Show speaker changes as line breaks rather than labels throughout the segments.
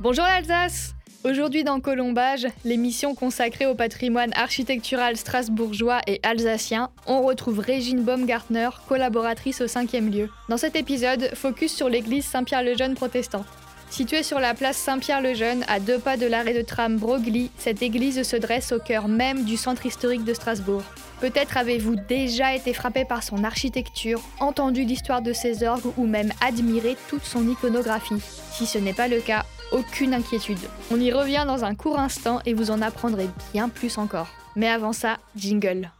Bonjour l'Alsace Aujourd'hui dans Colombage, l'émission consacrée au patrimoine architectural strasbourgeois et alsacien, on retrouve Régine Baumgartner, collaboratrice au 5e lieu. Dans cet épisode, focus sur l'église Saint-Pierre-le-Jeune protestant. Située sur la place Saint-Pierre-le-Jeune, à deux pas de l'arrêt de tram Broglie, cette église se dresse au cœur même du centre historique de Strasbourg. Peut-être avez-vous déjà été frappé par son architecture, entendu l'histoire de ses orgues ou même admiré toute son iconographie. Si ce n'est pas le cas, aucune inquiétude. On y revient dans un court instant et vous en apprendrez bien plus encore. Mais avant ça, jingle.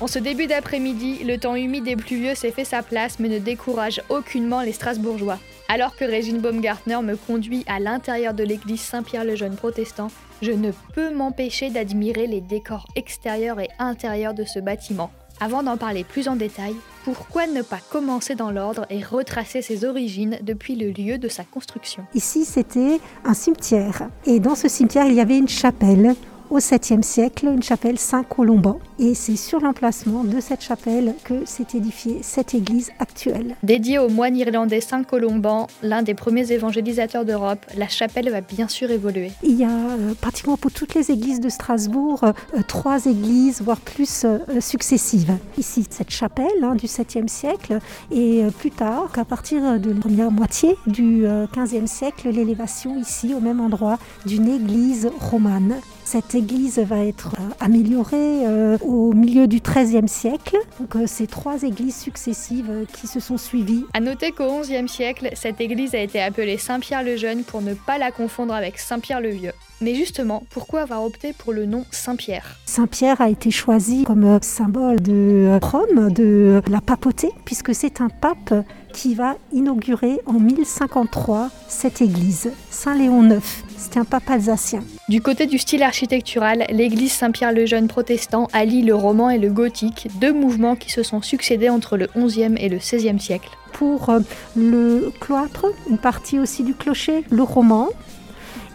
En ce début d'après-midi, le temps humide et pluvieux s'est fait sa place mais ne décourage aucunement les Strasbourgeois. Alors que Régine Baumgartner me conduit à l'intérieur de l'église Saint-Pierre-le-Jeune protestant, je ne peux m'empêcher d'admirer les décors extérieurs et intérieurs de ce bâtiment. Avant d'en parler plus en détail, pourquoi ne pas commencer dans l'ordre et retracer ses origines depuis le lieu de sa construction?
Ici, c'était un cimetière. Et dans ce cimetière, il y avait une chapelle au 7e siècle, une chapelle Saint-Colomban. Et c'est sur l'emplacement de cette chapelle que s'est édifiée cette église actuelle.
Dédiée au moine irlandais Saint-Colomban, l'un des premiers évangélisateurs d'Europe, la chapelle va bien sûr évoluer.
Il y a euh, pratiquement pour toutes les églises de Strasbourg euh, trois églises, voire plus euh, successives. Ici, cette chapelle hein, du 7e siècle, et plus tard, qu'à partir de la première moitié du 15e siècle, l'élévation ici, au même endroit, d'une église romane. Cette église va être euh, améliorée euh, au milieu du XIIIe siècle. Donc, euh, c'est trois églises successives qui se sont suivies.
À noter qu'au XIe siècle, cette église a été appelée Saint-Pierre le Jeune pour ne pas la confondre avec Saint-Pierre le Vieux. Mais justement, pourquoi avoir opté pour le nom Saint-Pierre?
Saint-Pierre a été choisi comme symbole de Rome, de la papauté, puisque c'est un pape qui va inaugurer en 1053 cette église, Saint Léon IX. C'était un pape alsacien.
Du côté du style architectural, l'église Saint-Pierre-le-Jeune protestant allie le roman et le gothique, deux mouvements qui se sont succédés entre le XIe et le XVIe siècle.
Pour euh, le cloître, une partie aussi du clocher, le roman,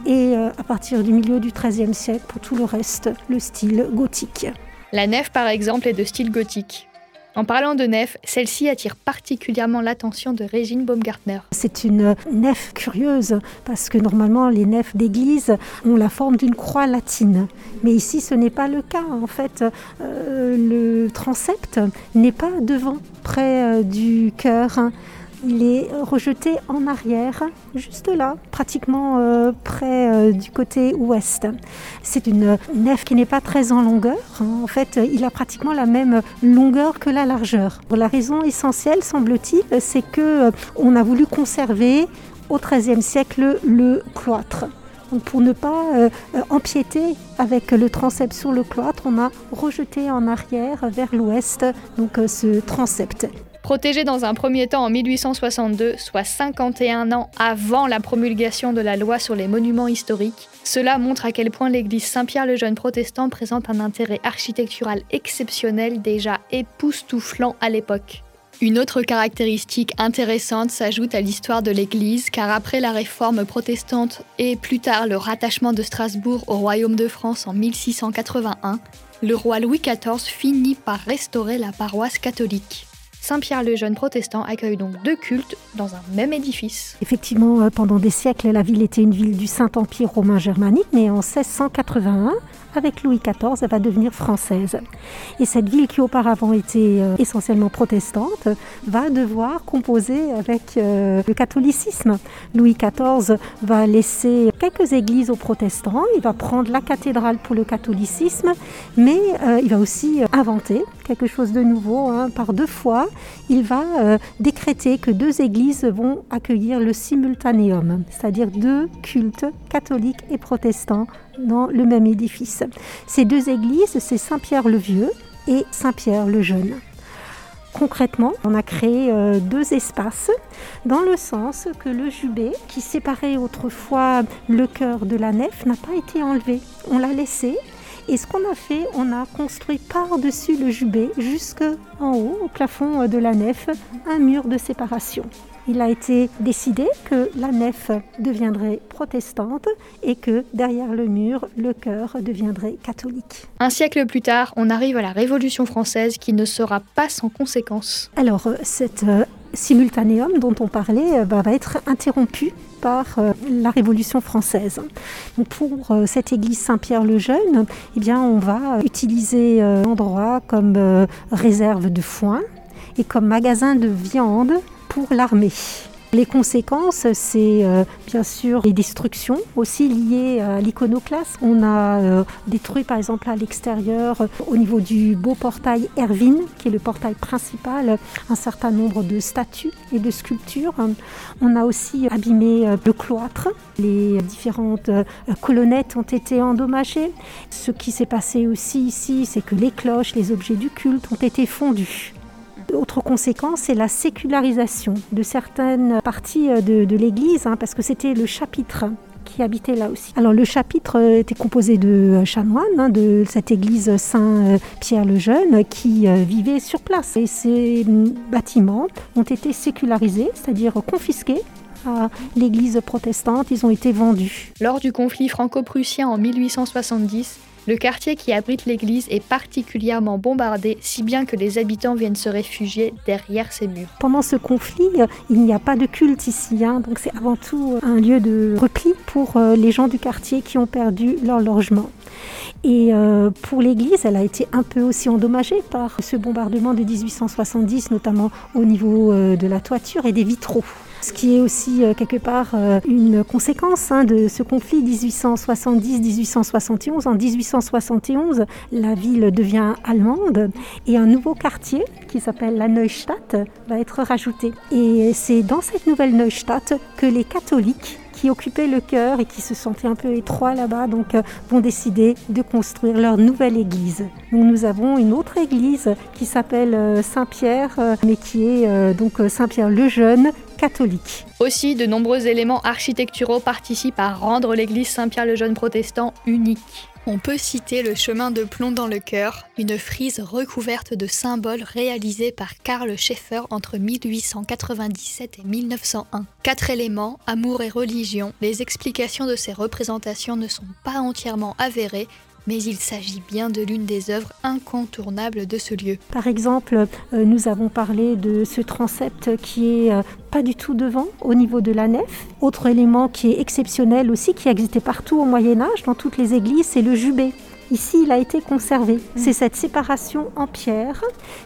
et euh, à partir du milieu du XIIIe siècle, pour tout le reste, le style gothique.
La nef, par exemple, est de style gothique. En parlant de nef, celle-ci attire particulièrement l'attention de Régine Baumgartner.
C'est une nef curieuse parce que normalement les nefs d'église ont la forme d'une croix latine. Mais ici ce n'est pas le cas. En fait, euh, le transept n'est pas devant, près euh, du cœur. Il est rejeté en arrière, juste là, pratiquement euh, près euh, du côté ouest. C'est une nef qui n'est pas très en longueur. Hein. En fait, il a pratiquement la même longueur que la largeur. La raison essentielle, semble-t-il, c'est que euh, on a voulu conserver au XIIIe siècle le cloître. pour ne pas empiéter avec le transept sur le cloître, on a rejeté en arrière vers l'ouest donc ce transept.
Protégé dans un premier temps en 1862, soit 51 ans avant la promulgation de la loi sur les monuments historiques, cela montre à quel point l'église Saint-Pierre-le-Jeune protestant présente un intérêt architectural exceptionnel déjà époustouflant à l'époque. Une autre caractéristique intéressante s'ajoute à l'histoire de l'Église, car après la réforme protestante et plus tard le rattachement de Strasbourg au royaume de France en 1681, le roi Louis XIV finit par restaurer la paroisse catholique. Saint-Pierre-le-Jeune protestant accueille donc deux cultes dans un même édifice.
Effectivement, euh, pendant des siècles, la ville était une ville du Saint-Empire romain germanique, mais en 1681, avec Louis XIV, elle va devenir française. Et cette ville qui auparavant était euh, essentiellement protestante va devoir composer avec euh, le catholicisme. Louis XIV va laisser quelques églises aux protestants, il va prendre la cathédrale pour le catholicisme, mais il va aussi inventer quelque chose de nouveau. Hein. Par deux fois, il va décréter que deux églises vont accueillir le simultanéum, c'est-à-dire deux cultes catholiques et protestants dans le même édifice. Ces deux églises, c'est Saint-Pierre-le-Vieux et Saint-Pierre-le-Jeune. Concrètement, on a créé euh, deux espaces dans le sens que le jubé qui séparait autrefois le cœur de la nef n'a pas été enlevé. On l'a laissé et ce qu'on a fait, on a construit par-dessus le jubé jusqu'en haut, au plafond de la nef, un mur de séparation. il a été décidé que la nef deviendrait protestante et que derrière le mur, le chœur deviendrait catholique.
Un siècle plus tard, on arrive à la Révolution française qui ne sera pas sans conséquences.
Alors, cette simultanéum dont on parlait bah, va être interrompu par euh, la Révolution française. pour euh, cette église Saint-Pierre-le-Jeune, eh bien, on va utiliser l'endroit comme réserve de foin et comme magasin de viande pour l'armée. Les conséquences, c'est euh, bien sûr les destructions aussi liées à l'iconoclasme. On a euh, détruit par exemple à l'extérieur, euh, au niveau du beau portail Erwin, qui est le portail principal, un certain nombre de statues et de sculptures. On a aussi abîmé le cloître. Les différentes colonnettes ont été endommagées. Ce qui s'est passé aussi ici, c'est que les cloches, les objets du culte ont été fondus. Autre conséquence, c'est la sécularisation de certaines parties euh, de, l'Église, hein, parce que c'était le chapitre qui habitait là aussi. Alors le chapitre euh, était composé de euh, chanoines hein, de cette église Saint-Pierre le Jeune qui vivaient sur place. Et ces bâtiments ont été sécularisés, c'est-à-dire confisqués à l'église protestante, ils ont été vendus.
Lors du conflit franco-prussien en 1870, le quartier qui abrite l'église est particulièrement bombardé, si bien que les habitants viennent se réfugier derrière ces murs.
Pendant ce conflit, il n'y a pas de culte ici, hein, donc c'est avant tout un lieu de repli pour euh, les gens du quartier qui ont perdu leur logement. Et euh, pour l'église, elle a été un peu aussi endommagée par ce bombardement de 1870, notamment au niveau euh, de la toiture et des vitraux ce qui est aussi euh, quelque part euh, une conséquence hein, de ce conflit 1870-1871. En 1871, la ville devient allemande et un nouveau quartier qui s'appelle la Neustadt va être rajouté. Et c'est dans cette nouvelle Neustadt que les catholiques qui occupaient le cœur et qui se sentaient un peu étroits là-bas, donc euh, vont décider de construire leur nouvelle église. nous avons une autre église qui s'appelle Saint-Pierre, mais qui est donc Saint-Pierre le Jeune, catholique.
Aussi, de nombreux éléments architecturaux participent à rendre l'église Saint-Pierre-le-Jeune protestant unique. On peut citer le chemin de plomb dans le cœur, une frise recouverte de symboles réalisée par Karl Schaeffer entre 1897 et 1901. Quatre éléments, amour et religion, les explications de ces représentations ne sont pas entièrement avérées, mais il s'agit bien de l'une des œuvres incontournables de ce lieu.
Par exemple, euh, nous avons parlé de ce transept qui est euh, pas du tout devant au niveau de la nef. Autre élément qui est exceptionnel aussi, qui existait partout au Moyen Âge, dans toutes les églises, c'est le jubé. Ici, il a été conservé. Mm. C'est cette séparation en pierre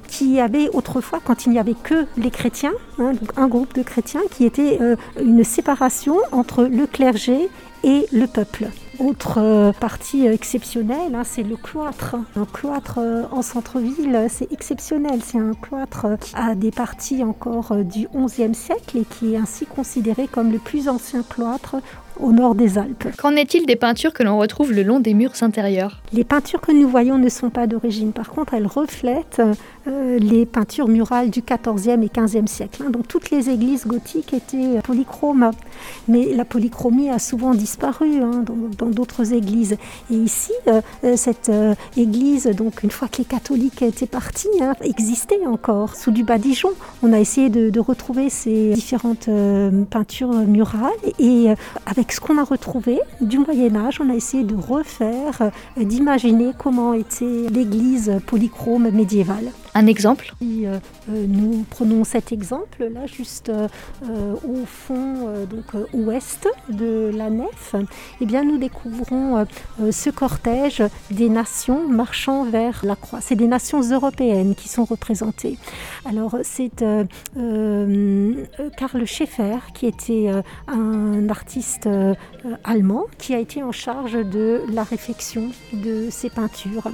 qui avait autrefois, quand il n'y avait que les chrétiens, hein, un groupe de chrétiens, qui était euh, une séparation entre le clergé et le peuple. Autre euh, partie exceptionnelle, hein, c'est le cloître. Un cloître euh, en centre-ville, c'est exceptionnel. C'est un cloître qui a des parties encore euh, du XIe siècle et qui est ainsi considéré comme le plus ancien cloître au nord des Alpes.
Qu'en est-il des peintures que l'on retrouve le long des murs intérieurs?
Les peintures que nous voyons ne sont pas d'origine. Par contre, elles reflètent euh, les peintures murales du XIVe et XVe siècle. Hein. Donc toutes les églises gothiques étaient polychromes, mais la polychromie a souvent disparu hein, dans d'autres églises. Et ici, euh, euh, cette église, donc une fois que les catholiques étaient partis, hein, existait encore sous du badigeon. On a essayé de, de retrouver ces différentes peintures murales et avec ce qu'on a retrouvé du Moyen Âge, on a essayé de refaire, d'imaginer comment était l'église polychrome médiévale.
Un exemple?
Euh, euh, Nous prenons cet exemple là, juste euh, au fond, donc ouest de la nef. Eh bien, nous découvrons ce cortège des nations marchant vers la croix. C'est des nations européennes qui sont représentées. Alors, c'est Karl Schaeffer qui était un artiste allemand qui a été en charge de la réflexion de ces peintures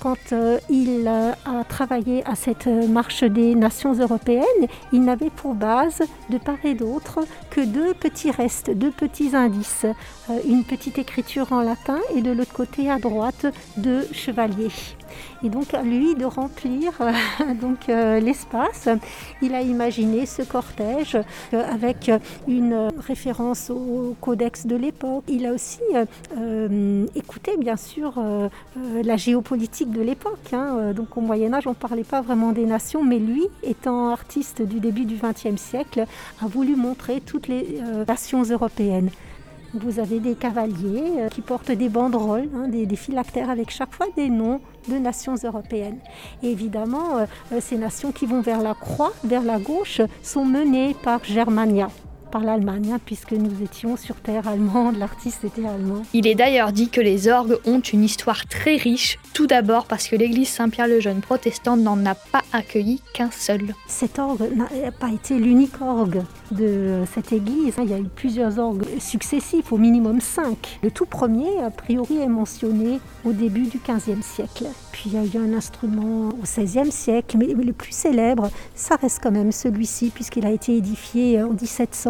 quand il a travaillé à cette marche des nations européennes, il n'avait pour base de part et d'autre que deux petits restes, deux petits indices, euh, une petite écriture en latin et de l'autre côté à droite deux chevaliers. Et donc à lui de remplir donc l'espace. Il a imaginé ce cortège avec une référence au codex de l'époque. Il a aussi écouté bien sûr la géopolitique de l'époque. Hein. Donc au Moyen Âge, on ne parlait pas vraiment des nations, mais lui, étant artiste du début du XXe siècle, a voulu montrer toutes les nations européennes. Vous avez des cavaliers euh, qui portent des banderoles, hein, des, phylactères avec chaque fois des noms de nations européennes. Évidemment, euh, euh, ces nations qui vont vers la croix, vers la gauche, sont menées par Germania par l'Allemagne, hein, puisque nous étions sur terre allemande, l'artiste était allemand.
Il est d'ailleurs dit que les orgues ont une histoire très riche, tout d'abord parce que l'église Saint-Pierre-le-Jeune protestante n'en a pas accueilli qu'un seul.
Cet orgue n'a pas été l'unique orgue de cette église. Il y a eu plusieurs orgues successifs, au minimum cinq. Le tout premier, a priori, est mentionné au début du XVe siècle. Puis il y a eu un instrument au XVIe siècle, mais le plus célèbre, ça reste quand même celui-ci, puisqu'il a été édifié en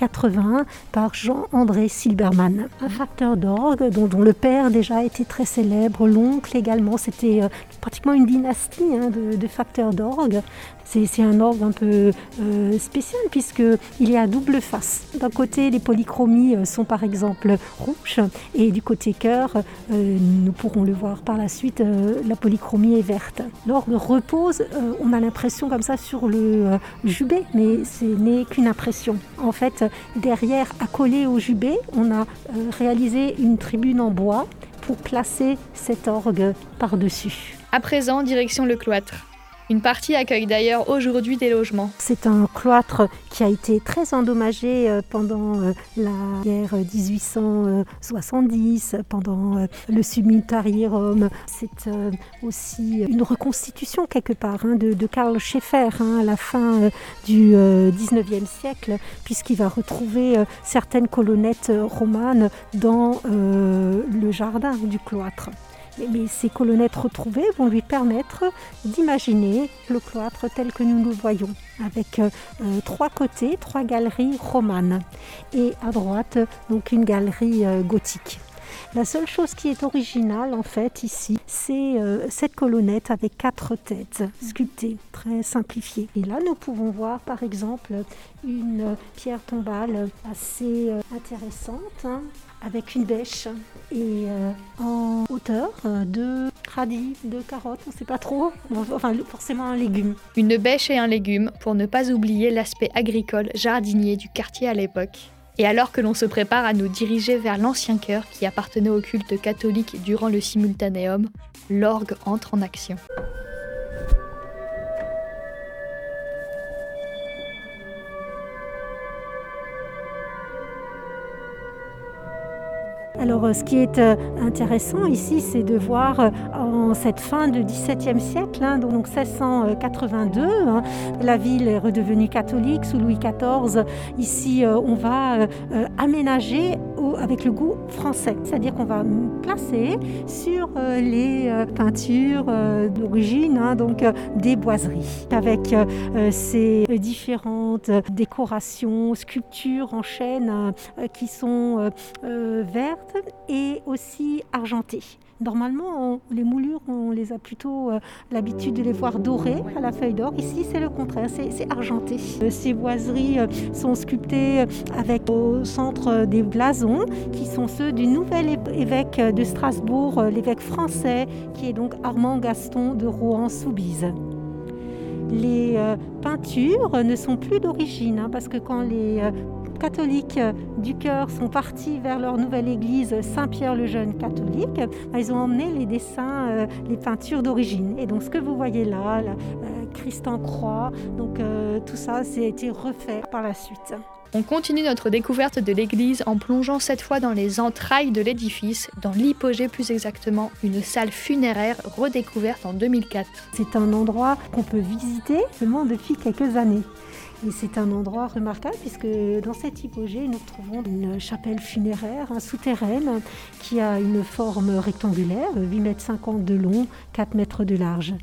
1781 par Jean-André Silbermann. Un facteur d'orgue dont, le père déjà était très célèbre, l'oncle également, c'était euh, pratiquement une dynastie hein, de, de facteurs d'orgue. C'est un orgue un peu euh, spécial puisqu'il est à double face. D'un côté, les polychromies euh, sont par exemple rouges et du côté cœur, euh, nous pourrons le voir par la suite, la polychromie est verte. L'orgue repose, on a l'impression comme ça sur le jubé, mais ce n'est qu'une impression. En fait, derrière, accolé au jubé, on a réalisé une tribune en bois pour placer cet orgue par-dessus.
À présent, direction le cloître. Une partie accueille d'ailleurs aujourd'hui des logements.
C'est un cloître qui a été très endommagé euh, pendant euh, la guerre 1870, pendant euh, le Submutari Rome. C'est aussi une reconstitution quelque part hein, de, Karl Schaeffer hein, à la fin du 19e siècle, puisqu'il va retrouver certaines colonnettes romanes dans le jardin du cloître mais ces colonnettes retrouvées vont lui permettre d'imaginer le cloître tel que nous le voyons, avec euh, euh, trois côtés, trois galeries romanes, et à droite, donc une galerie euh, gothique. La seule chose qui est originale en fait ici, c'est cette colonnette avec quatre têtes sculptées, très simplifiées. Et là, nous pouvons voir par exemple une pierre tombale assez intéressante, hein, avec une bêche et euh, en hauteur euh, de radis, de carottes, on ne sait pas trop, enfin forcément un légume.
Une bêche et un légume pour ne pas oublier l'aspect agricole jardinier du quartier à l'époque. Et alors que l'on se prépare à nous diriger vers l'ancien chœur qui appartenait au culte catholique durant le simultanéum, l'orgue entre en action.
Alors, euh, ce qui est euh, intéressant ici, c'est de voir euh, en cette fin du XVIIe siècle, hein, donc 1682, hein, la ville est redevenue catholique sous Louis XIV. Ici, on va aménager avec le goût français, c'est-à-dire qu'on va placer sur les peintures d'origine, hein, donc des boiseries, avec ces différentes décorations, sculptures en chêne qui sont vertes et aussi argenté. Normalement, les moulures, on les a plutôt euh, l'habitude de les voir dorées à la feuille d'or. Ici, c'est le contraire, c'est argenté. Euh, ces boiseries euh, sont sculptées avec au centre des blasons, qui sont ceux du nouvel évêque de Strasbourg, l'évêque français, qui est donc Armand Gaston de Rohan-Soubise. Les peintures ne sont plus d'origine, hein, parce que quand les catholiques du cœur sont partis vers leur nouvelle église Saint-Pierre-le-Jeune catholique, bah, ils ont emmené les dessins, euh, les peintures d'origine. Et donc ce que vous voyez là, euh, Christ en croix, donc euh, tout ça, c'est été refait par la suite.
On continue notre découverte de l'église en plongeant cette fois dans les entrailles de l'édifice, dans l'hypogée plus exactement, une salle funéraire redécouverte en 2004.
C'est un endroit qu'on peut visiter seulement depuis quelques années. Et c'est un endroit remarquable puisque dans cette hypogée, nous trouvons une chapelle funéraire un souterraine qui a une forme rectangulaire, 8 mètres 50 de long, 4 mètres de large.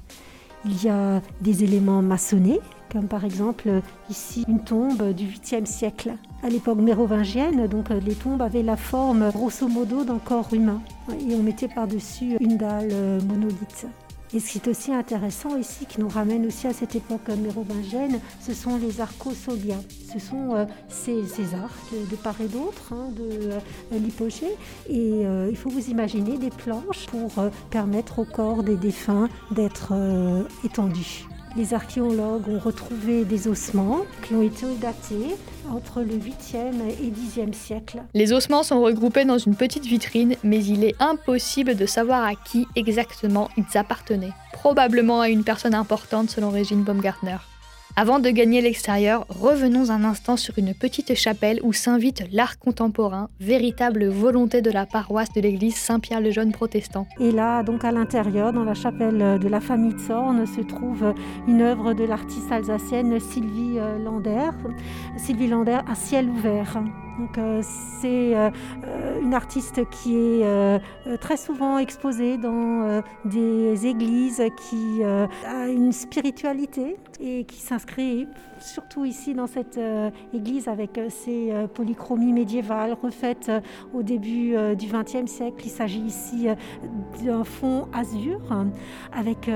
Il y a des éléments maçonnés, comme par exemple ici une tombe du 8e siècle. À l'époque mérovingienne, donc les tombes avaient la forme grosso modo d'un corps humain et on mettait par-dessus une dalle monolithe. Et ce qui est aussi intéressant ici, qui nous ramène aussi à cette époque mérovingienne, ce sont les arcosolia. Ce sont euh, ces, arcs de part et d'autre hein, de euh, l'hypogée. Et euh, il faut vous imaginer des planches pour permettre au corps des défunts d'être étendus. Les archéologues ont retrouvé des ossements qui ont été datés entre le 8e et 10e siècle.
Les ossements sont regroupés dans une petite vitrine, mais il est impossible de savoir à qui exactement ils appartenaient. Probablement à une personne importante selon Régine Baumgartner. Avant de gagner l'extérieur, revenons un instant sur une petite chapelle où s'invite l'art contemporain, véritable volonté de la paroisse de l'église Saint-Pierre-le-Jeune protestant.
Et là, donc à l'intérieur, dans la chapelle de la famille de Sorne, se trouve une œuvre de l'artiste alsacienne Sylvie euh, Lander. Sylvie Lander à ciel ouvert. Donc euh, c'est euh, une artiste qui est très souvent exposée dans des églises qui a une spiritualité et qui s'inscrit surtout ici dans cette euh, église avec euh, euh, polychromies médiévales refaites au début du XXe siècle. Il s'agit ici d'un fond azur avec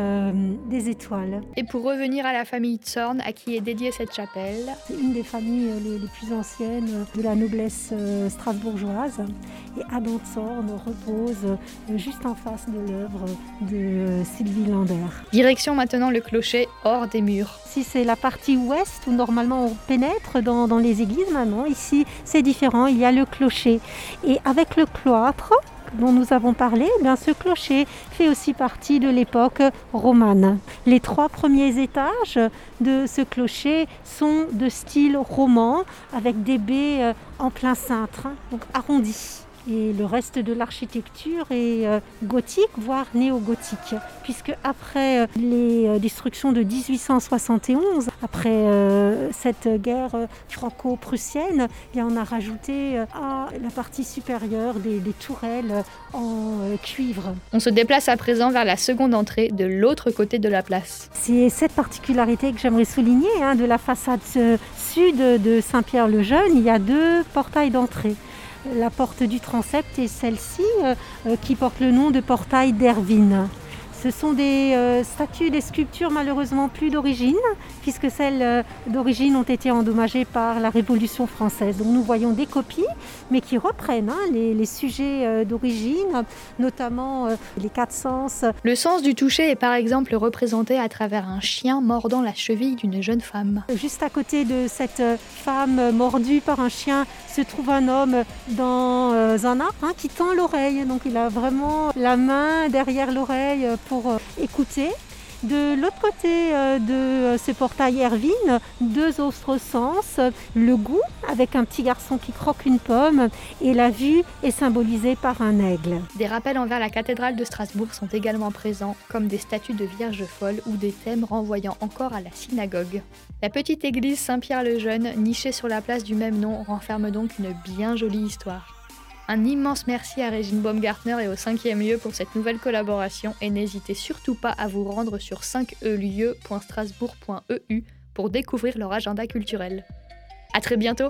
des étoiles.
Et pour revenir à la famille Zorn, à qui est dédiée cette chapelle
C'est une des familles les, plus anciennes de la noblesse strasbourgeoise. Et Adam Zorn repose juste en face de l'œuvre de Sylvie Lander.
Direction maintenant le clocher hors des murs.
Si c'est la partie ouest, où normalement on pénètre dans, les églises maintenant. Ici, c'est différent. Il y a le clocher. Et avec le cloître, dont nous avons parlé, eh bien, ce clocher fait aussi partie de l'époque romane. Les trois premiers étages de ce clocher sont de style roman, avec des baies euh, en plein cintre, hein, donc arrondies. Et le reste de l'architecture est euh, gothique, voire néo-gothique, puisque après euh, les euh, destructions de 1871, après cette guerre franco-prussienne, eh on a rajouté à la partie supérieure des, tourelles en cuivre.
On se déplace à présent vers la seconde entrée de l'autre côté de la place.
C'est cette particularité que j'aimerais souligner hein, de la façade sud de Saint-Pierre-le-Jeune. Il y a deux portails d'entrée la porte du transept et celle-ci euh, euh, qui porte le nom de portail d'Ervine. Ce sont des euh, statues, des sculptures malheureusement plus d'origine, puisque celles euh, d'origine ont été endommagées par la Révolution française. Donc nous voyons des copies, mais qui reprennent hein, les, sujets euh, d'origine, notamment les quatre sens.
Le sens du toucher est par exemple représenté à travers un chien mordant la cheville d'une jeune femme.
Juste à côté de cette femme mordue par un chien se trouve un homme dans un arbre hein, qui tend l'oreille. Donc il a vraiment la main derrière l'oreille pour euh, écouter. De l'autre côté euh, de euh, ce portail Hervine, deux autres sens, le goût avec un petit garçon qui croque une pomme et la vue est symbolisée par un aigle.
Des rappels envers la cathédrale de Strasbourg sont également présents, comme des statues de Vierge folle ou des thèmes renvoyant encore à la synagogue. La petite église Saint-Pierre-le-Jeune, nichée sur la place du même nom, renferme donc une bien jolie histoire. Un immense merci à Régine Baumgartner et au 5e lieu pour cette nouvelle collaboration et n'hésitez surtout pas à vous rendre sur 5elieu.strasbourg.eu pour découvrir leur agenda culturel. A très bientôt.